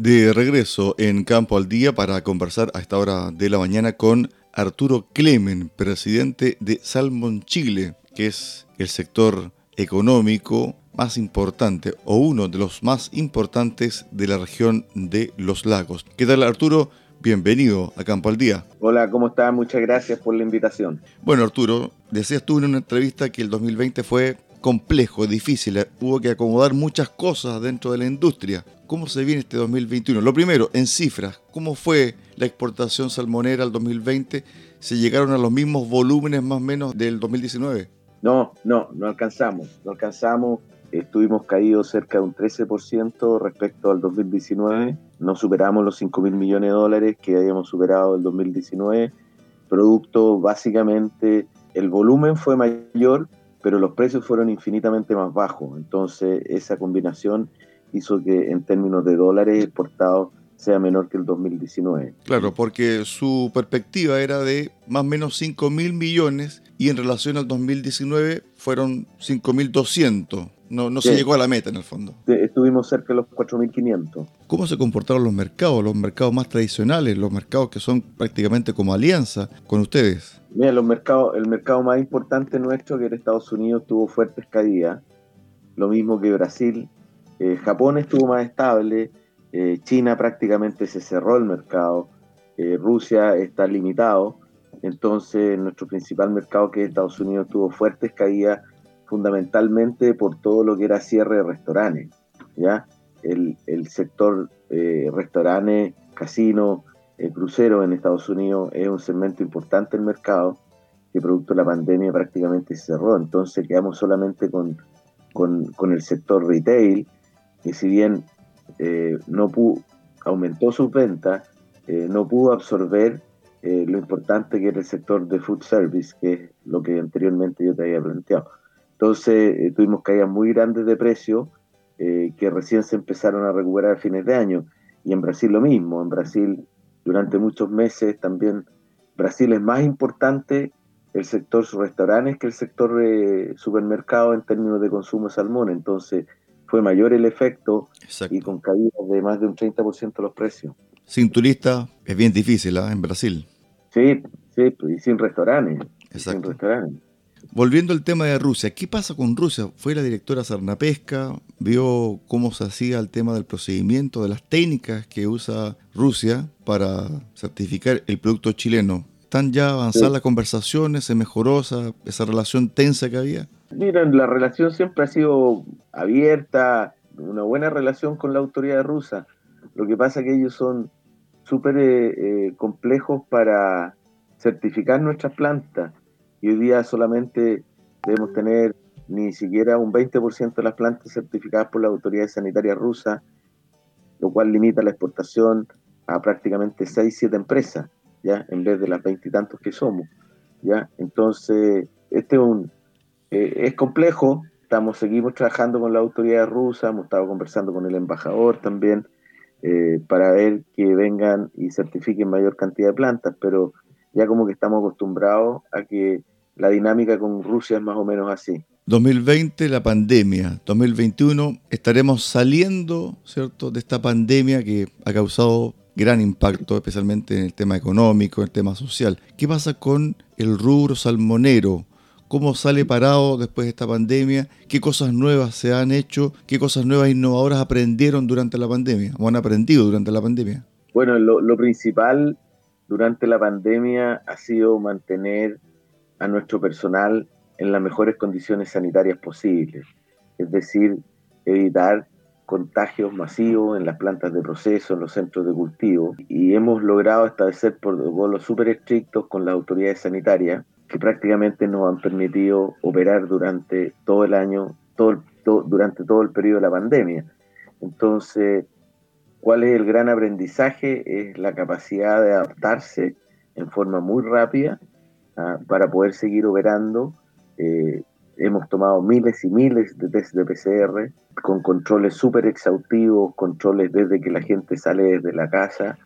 De regreso en Campo al Día para conversar a esta hora de la mañana con Arturo Clemen, presidente de Salmon Chile, que es el sector económico más importante o uno de los más importantes de la región de los lagos. ¿Qué tal Arturo? Bienvenido a Campo al Día. Hola, ¿cómo estás? Muchas gracias por la invitación. Bueno Arturo, decías tú en una entrevista que el 2020 fue complejo, difícil, hubo que acomodar muchas cosas dentro de la industria. ¿Cómo se viene este 2021? Lo primero, en cifras, ¿cómo fue la exportación salmonera al 2020? ¿Se llegaron a los mismos volúmenes más o menos del 2019? No, no, no alcanzamos, no alcanzamos. Estuvimos caídos cerca de un 13% respecto al 2019. No superamos los 5 mil millones de dólares que habíamos superado el 2019. Producto, básicamente, el volumen fue mayor, pero los precios fueron infinitamente más bajos. Entonces, esa combinación hizo que en términos de dólares exportados sea menor que el 2019. Claro, porque su perspectiva era de más o menos 5 mil millones y en relación al 2019 fueron 5 mil 200. No, no se llegó a la meta en el fondo. Estuvimos cerca de los 4.500. ¿Cómo se comportaron los mercados, los mercados más tradicionales, los mercados que son prácticamente como alianza con ustedes? Mira, los mercados, el mercado más importante nuestro, que era Estados Unidos, tuvo fuertes caídas. Lo mismo que Brasil, eh, Japón estuvo más estable, eh, China prácticamente se cerró el mercado, eh, Rusia está limitado, entonces nuestro principal mercado que es Estados Unidos tuvo fuertes caídas fundamentalmente por todo lo que era cierre de restaurantes, ¿ya? El, sector restaurantes, casino, crucero en Estados Unidos es un segmento importante del mercado que producto de la pandemia prácticamente cerró, entonces quedamos solamente con, con el sector retail, que si bien eh, no pudo, aumentó sus ventas, eh, no pudo absorber eh, lo importante que era el sector de food service, que es lo que anteriormente yo te había planteado. Entonces tuvimos caídas muy grandes de precio que recién se empezaron a recuperar a fines de año. Y en Brasil lo mismo, en Brasil durante muchos meses también Brasil es más importante el sector restaurantes que el sector de supermercado en términos de consumo de salmón. Entonces, fue mayor el efecto y con caídas de más de un 30% los precios. Sin turista es bien difícil ¿ah? en Brasil. Sí, sí, pues, y sin restaurantes. Sin restaurantes. Volviendo al tema de Rusia, ¿qué pasa con Rusia? Fue la directora Sarnapesca, vio cómo se hacía el tema del procedimiento, de las técnicas que usa Rusia para certificar el producto chileno. ¿Están ya avanzadas las conversaciones? ¿Se mejoró esa, esa relación tensa que había? Miren, la relación siempre ha sido abierta, una buena relación con la autoridad rusa. Lo que pasa es que ellos son súper eh, eh, complejos para certificar nuestras plantas. Y hoy día solamente debemos tener ni siquiera un 20% de las plantas certificadas por la autoridad sanitaria rusa, lo cual limita la exportación a prácticamente 6, 7 empresas, ¿ya? En vez de las veintitantos que somos, ¿ya? Entonces, este es un, eh, es complejo, estamos, seguimos trabajando con la autoridad rusa, hemos estado conversando con el embajador también eh, para ver que vengan y certifiquen mayor cantidad de plantas, pero ya como que estamos acostumbrados a que la dinámica con Rusia es más o menos así. 2020 la pandemia, 2021 estaremos saliendo, ¿cierto?, de esta pandemia que ha causado gran impacto, especialmente en el tema económico, en el tema social. ¿Qué pasa con el rubro salmonero? Cómo sale parado después de esta pandemia, qué cosas nuevas se han hecho, qué cosas nuevas e innovadoras aprendieron durante la pandemia o han aprendido durante la pandemia. Bueno, lo, principal durante la pandemia ha sido mantener a nuestro personal en las mejores condiciones sanitarias posibles, es decir, evitar contagios masivos en las plantas de proceso, en los centros de cultivo, y hemos logrado establecer protocolos súper estrictos con las autoridades sanitarias que prácticamente nos han permitido operar durante todo el año, todo, durante todo el periodo de la pandemia. Entonces, ¿cuál es el gran aprendizaje? Es la capacidad de adaptarse en forma muy rápida ah, para poder seguir operando. Eh, hemos tomado miles y miles de test de PCR con controles súper exhaustivos, controles desde que la gente sale desde la casa,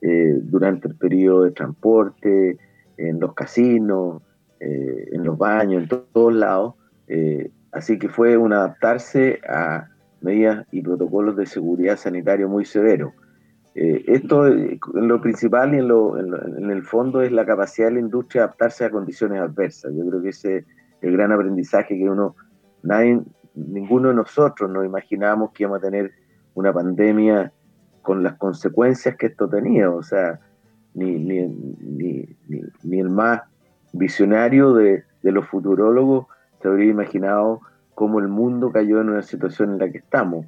eh, durante el periodo de transporte, en los casinos, eh, en los baños, en todos lados. Eh, así que fue un adaptarse a medidas y protocolos de seguridad sanitario muy severos. Eh, esto, en lo principal y en, lo, en, el fondo, es la capacidad de la industria de adaptarse a condiciones adversas. Yo creo que ese es el gran aprendizaje que uno, nadie, ninguno de nosotros nos imaginábamos que íbamos a tener una pandemia con las consecuencias que esto tenía. O sea, ni, ni, ni, ni el más visionario de, de los futurólogos se habría imaginado cómo el mundo cayó en una situación en la que estamos.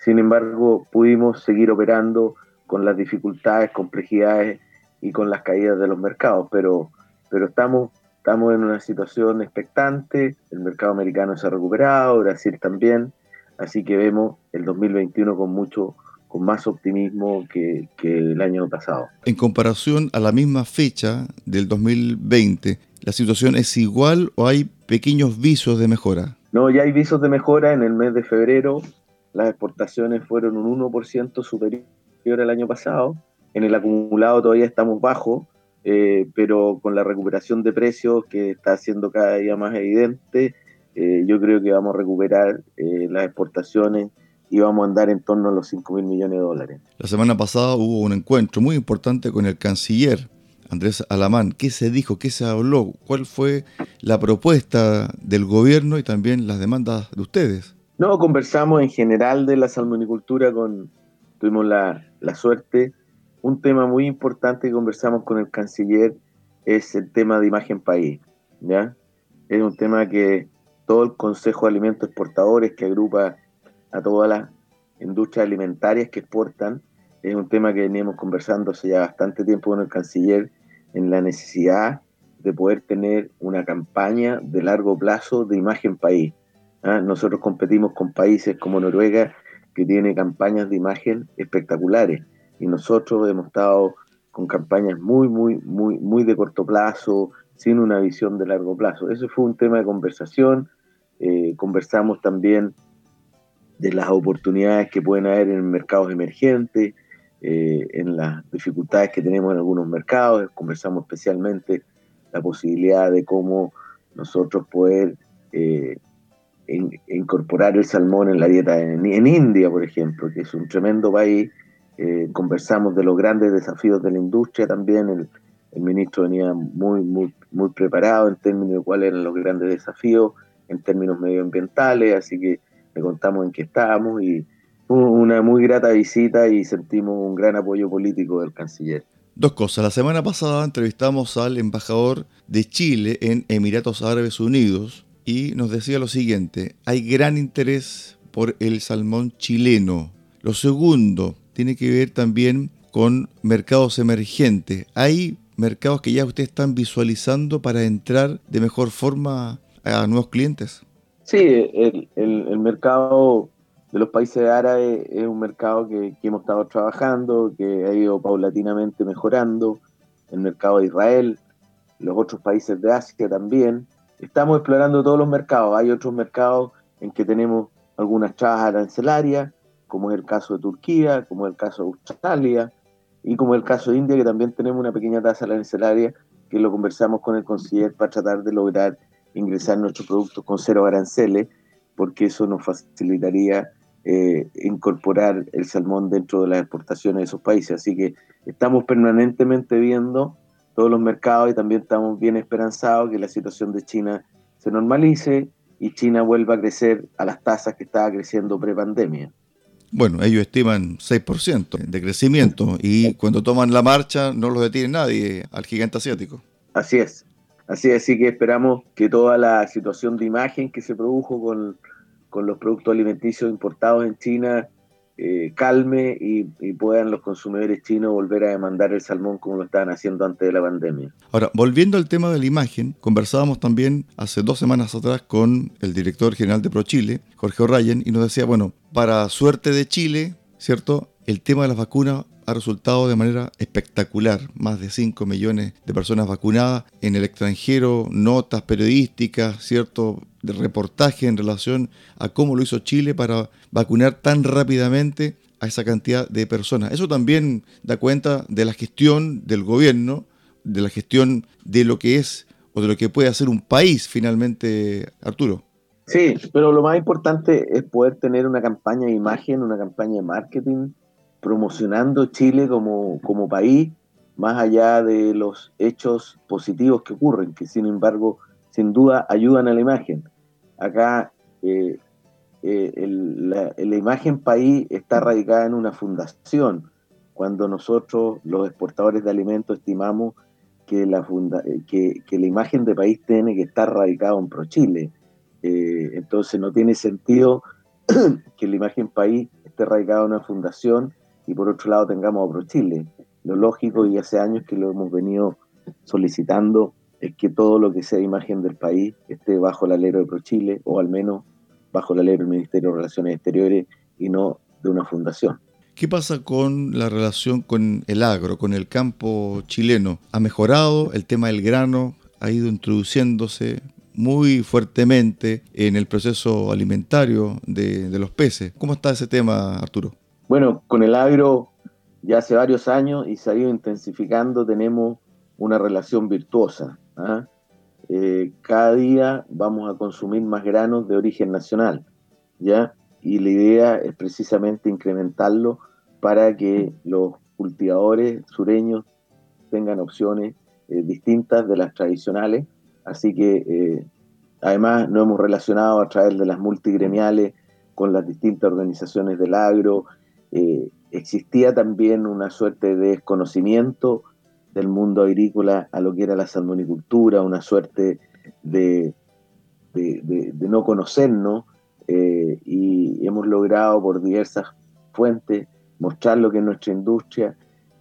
Sin embargo, pudimos seguir operando con las dificultades, complejidades y con las caídas de los mercados, pero, pero estamos, estamos en una situación expectante, el mercado americano se ha recuperado, Brasil también, así que vemos el 2021 con mucho con más optimismo que, que el año pasado. En comparación a la misma fecha del 2020, ¿la situación es igual o hay pequeños visos de mejora? No, ya hay visos de mejora. En el mes de febrero las exportaciones fueron un 1% superior el año pasado. En el acumulado todavía estamos bajo, eh, pero con la recuperación de precios que está siendo cada día más evidente, eh, yo creo que vamos a recuperar eh, las exportaciones y vamos a andar en torno a los 5 mil millones de dólares. La semana pasada hubo un encuentro muy importante con el canciller Andrés Alamán. ¿Qué se dijo? ¿Qué se habló? ¿Cuál fue la propuesta del gobierno y también las demandas de ustedes? No, conversamos en general de la salmonicultura con, tuvimos la, la suerte. Un tema muy importante que conversamos con el canciller es el tema de imagen país. ¿ya? Es un tema que todo el Consejo de Alimentos Exportadores, que agrupa a todas las industrias alimentarias que exportan, es un tema que veníamos conversando hace ya bastante tiempo con el canciller en la necesidad de poder tener una campaña de largo plazo de imagen país. ¿ah? Nosotros competimos con países como Noruega, que tiene campañas de imagen espectaculares. Y nosotros hemos estado con campañas muy, muy, muy, muy de corto plazo, sin una visión de largo plazo. Eso fue un tema de conversación. Eh, conversamos también de las oportunidades que pueden haber en mercados emergentes, eh, en las dificultades que tenemos en algunos mercados. Conversamos especialmente la posibilidad de cómo nosotros poder eh, incorporar el salmón en la dieta en, India, por ejemplo, que es un tremendo país. Eh, conversamos de los grandes desafíos de la industria también. El, ministro venía muy, muy, muy preparado en términos de cuáles eran los grandes desafíos en términos medioambientales, así que contamos en qué estábamos y una muy grata visita y sentimos un gran apoyo político del canciller. Dos cosas. La semana pasada entrevistamos al embajador de Chile en Emiratos Árabes Unidos, y nos decía lo siguiente, hay gran interés por el salmón chileno. Lo segundo tiene que ver también con mercados emergentes. Hay mercados que ya ustedes están visualizando para entrar de mejor forma a nuevos clientes. Sí, el, mercado de los países árabes es un mercado que, que, hemos estado trabajando, que ha ido paulatinamente mejorando. El mercado de Israel, los otros países de Asia también estamos explorando todos los mercados. Hay otros mercados en que tenemos algunas trabas arancelarias, como es el caso de Turquía, como es el caso de Australia y como es el caso de India, que también tenemos una pequeña tasa arancelaria que lo conversamos con el conseller para tratar de lograr ingresar nuestros productos con cero aranceles, porque eso nos facilitaría eh, incorporar el salmón dentro de las exportaciones de esos países. Así que estamos permanentemente viendo todos los mercados y también estamos bien esperanzados que la situación de China se normalice y China vuelva a crecer a las tasas que estaba creciendo pre-pandemia. Bueno, ellos estiman 6% de crecimiento y cuando toman la marcha no los detiene nadie al gigante asiático. Así es, así así que esperamos que toda la situación de imagen que se produjo con, con los productos alimenticios importados en China eh, calme y, puedan los consumidores chinos volver a demandar el salmón como lo estaban haciendo antes de la pandemia. Ahora, volviendo al tema de la imagen, conversábamos también hace dos semanas atrás con el director general de ProChile, Jorge O'Ryan, y nos decía, bueno, para suerte de Chile, ¿cierto? El tema de las vacunas ha resultado de manera espectacular. Más de 5 millones de personas vacunadas en el extranjero, notas periodísticas, ¿cierto? De reportaje en relación a cómo lo hizo Chile para vacunar tan rápidamente a esa cantidad de personas. Eso también da cuenta de la gestión del gobierno, de la gestión de lo que es o de lo que puede hacer un país finalmente, Arturo. Sí, pero lo más importante es poder tener una campaña de imagen, una campaña de marketing promocionando Chile como, como país, más allá de los hechos positivos que ocurren, que sin embargo, sin duda, ayudan a la imagen. Acá eh, eh, la, imagen país está radicada en una fundación, cuando nosotros, los exportadores de alimentos, estimamos que la, funda que, que, la imagen de país tiene que estar radicada en ProChile. Eh, entonces no tiene sentido que la imagen país esté radicada en una fundación y por otro lado tengamos a ProChile. Lo lógico, y hace años que lo hemos venido solicitando, es que todo lo que sea imagen del país esté bajo el alero de ProChile o al menos bajo el alero del Ministerio de Relaciones Exteriores y no de una fundación. ¿Qué pasa con la relación con el agro, con el campo chileno? ¿Ha mejorado el tema del grano? ¿Ha ido introduciéndose muy fuertemente en el proceso alimentario de, de los peces? ¿Cómo está ese tema, Arturo? Bueno, con el agro ya hace varios años y se ha ido intensificando, tenemos una relación virtuosa. ¿ah? Eh, cada día vamos a consumir más granos de origen nacional, ¿ya? Y la idea es precisamente incrementarlo para que los cultivadores sureños tengan opciones eh, distintas de las tradicionales. Así que eh, además nos hemos relacionado a través de las multigremiales con las distintas organizaciones del agro. Eh, existía también una suerte de desconocimiento del mundo agrícola a lo que era la salmonicultura, una suerte de, de, de no conocernos y hemos logrado por diversas fuentes mostrar lo que es nuestra industria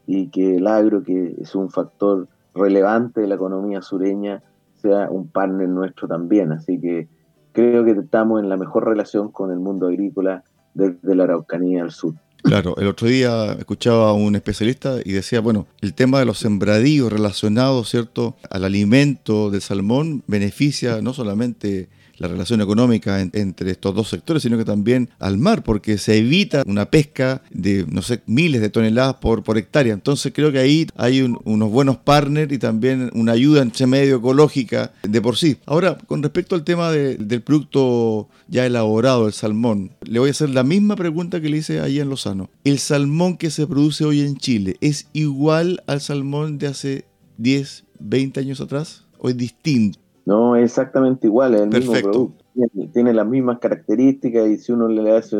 y que el agro, que es un factor relevante de la economía sureña, sea un partner nuestro también. Así que creo que estamos en la mejor relación con el mundo agrícola desde la Araucanía al sur. Claro, el otro día escuchaba a un especialista y decía, bueno, el tema de los sembradíos relacionados, ¿cierto?, al alimento del salmón beneficia no solamente la relación económica entre estos dos sectores, sino que también al mar, porque se evita una pesca de, no sé, miles de toneladas por, por hectárea. Entonces creo que ahí hay unos buenos partners y también una ayuda entre medio ecológica de por sí. Ahora, con respecto al tema del producto ya elaborado, el salmón, le voy a hacer la misma pregunta que le hice ahí en Lozano. ¿El salmón que se produce hoy en Chile es igual al salmón de hace 10, 20 años atrás? ¿O es distinto? No, es exactamente igual, es el mismo producto. Tiene, las mismas características y si uno le hace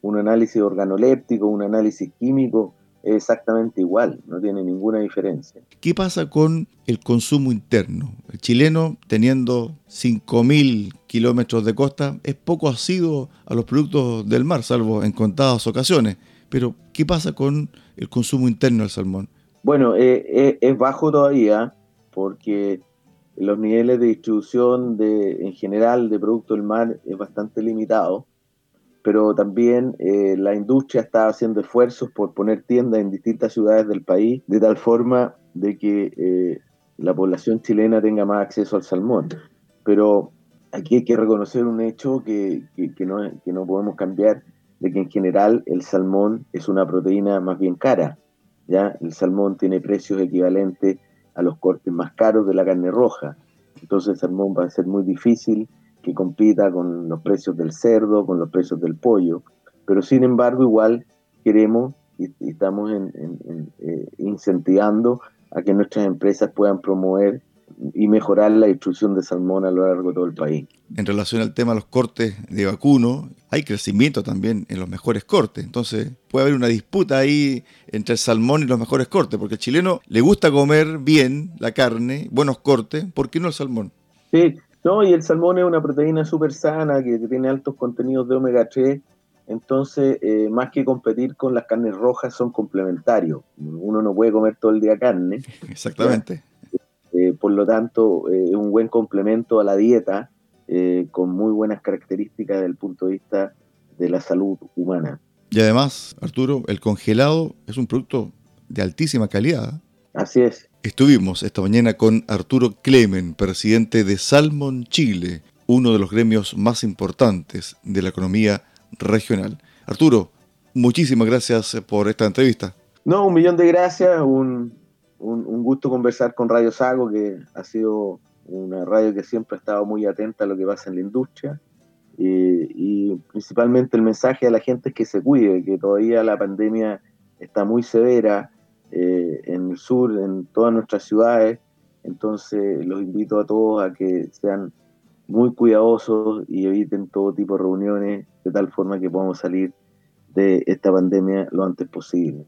un análisis organoléptico, un análisis químico, es exactamente igual, no tiene ninguna diferencia. ¿Qué pasa con el consumo interno? El chileno, teniendo 5.000 kilómetros de costa, es poco asiduo a los productos del mar, salvo en contadas ocasiones. Pero, ¿qué pasa con el consumo interno del salmón? Bueno, eh, eh, es bajo todavía, porque los niveles de distribución de, en general de productos del mar es bastante limitado, pero también eh, la industria está haciendo esfuerzos por poner tiendas en distintas ciudades del país, de tal forma de que eh, la población chilena tenga más acceso al salmón. Pero aquí hay que reconocer un hecho que, que, no, que no podemos cambiar, de que en general el salmón es una proteína más bien cara. ¿ya? El salmón tiene precios equivalentes a los cortes más caros de la carne roja. Entonces el salmón va a ser muy difícil que compita con los precios del cerdo, con los precios del pollo, pero sin embargo igual queremos y, estamos eh, incentivando a que nuestras empresas puedan promover y mejorar la distribución de salmón a lo largo de todo el país. En relación al tema de los cortes de vacuno, hay crecimiento también en los mejores cortes. Entonces puede haber una disputa ahí entre el salmón y los mejores cortes, porque al chileno le gusta comer bien la carne, buenos cortes, ¿por qué no el salmón? Sí, no, y el salmón es una proteína súper sana que tiene altos contenidos de omega 3. Entonces, eh, más que competir con las carnes rojas, son complementarios. Uno no puede comer todo el día carne. Exactamente. Por lo tanto, eh, es un buen complemento a la dieta eh, con muy buenas características desde el punto de vista de la salud humana. Y además, Arturo, el congelado es un producto de altísima calidad. Así es. Estuvimos esta mañana con Arturo Clemen, presidente de Salmon Chile, uno de los gremios más importantes de la economía regional. Arturo, muchísimas gracias por esta entrevista. No, un millón de gracias, un, un, gusto conversar con Radio Sago, que ha sido una radio que siempre ha estado muy atenta a lo que pasa en la industria. Y principalmente el mensaje a la gente es que se cuide, que todavía la pandemia está muy severa eh, en el sur, en todas nuestras ciudades. Entonces los invito a todos a que sean muy cuidadosos y eviten todo tipo de reuniones de tal forma que podamos salir de esta pandemia lo antes posible.